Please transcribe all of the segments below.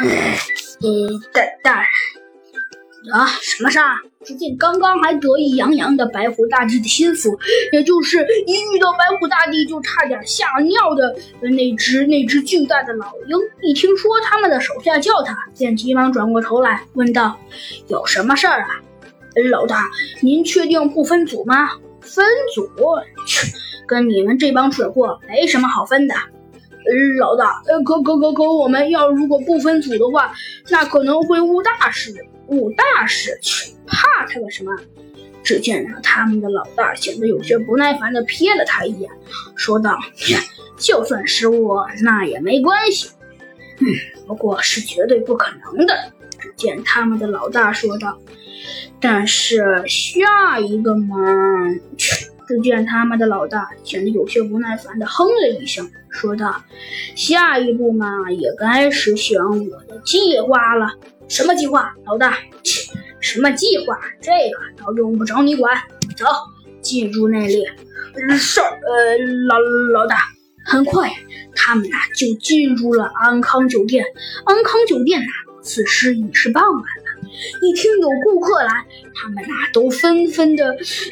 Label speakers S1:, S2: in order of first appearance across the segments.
S1: 呃，大大人啊，什么事儿？只见刚刚还得意洋洋的白虎大帝的心腹，也就是一遇到白虎大帝就差点吓尿的那只那只巨大的老鹰，一听说他们的手下叫他，便急忙转过头来问道：“有什么事儿啊？”老大，您确定不分组吗？分组？切，跟你们这帮蠢货没什么好分的。老大，呃，可可可可，我们要如果不分组的话，那可能会误大事。误大事？去，怕他个什么？只见啊，他们的老大显得有些不耐烦的瞥了他一眼，说道：“就算失误，那也没关系。嗯，不过是绝对不可能的。”只见他们的老大说道：“但是下一个嘛……”只见他们的老大显得有些不耐烦的哼了一声，说道：“下一步嘛，也该实行我的计划了。什么计划，老大？切，什么计划？这个倒用不着你管。走，进入内里。是，呃，老老大。很快，他们呐就进入了安康酒店。安康酒店呐，此时已是傍晚了。”一听有顾客来，他们呐都纷纷的，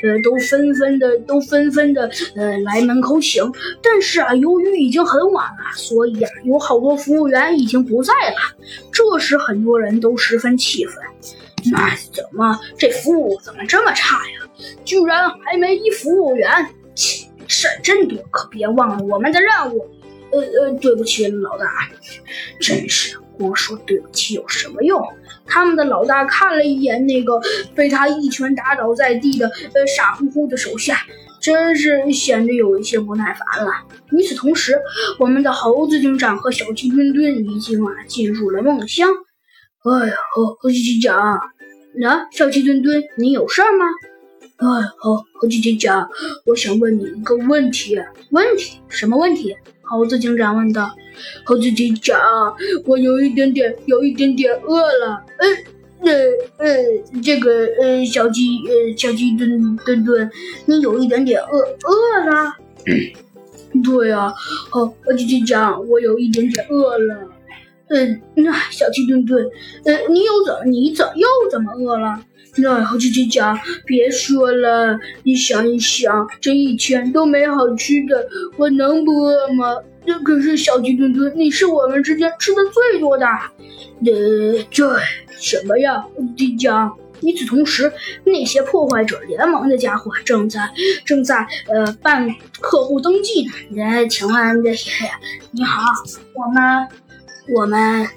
S1: 呃，都纷纷的，都纷纷的，呃，来门口请。但是啊，由于已经很晚了，所以啊，有好多服务员已经不在了。这时，很多人都十分气愤：那怎么这服务怎么这么差呀？居然还没一服务员！切，事儿真多，可别忘了我们的任务。呃呃，对不起，老大，真是。光说对不起有什么用？他们的老大看了一眼那个被他一拳打倒在地的呃傻乎乎的手下，真是显得有一些不耐烦了。与此同时，我们的猴子警长和小鸡墩墩已经啊进入了梦乡。哎，呀猴子警长，啊，小鸡墩墩，你有事吗？哎，猴猴子警长，我想问你一个问题。问题？什么问题？猴子警长问道：“猴子警长，我有一点点，有一点点饿了。呃，呃，呃，这个，呃，小鸡，呃，小鸡墩墩墩，你有一点点饿，饿了？对呀，猴猴子警长，我有一点点饿了。嗯，那小鸡墩墩，呃，你又怎，你怎又怎么饿了？那好，鸡鸡讲，别说了，你想一想，这一天都没好吃的，我能不饿吗？那可是小鸡墩墩，你是我们之间吃的最多的。呃，这什么呀，猴子警长？与此同时，那些破坏者联盟的家伙正在正在呃办客户登记呢。呃，请问这些，你好，我们我们。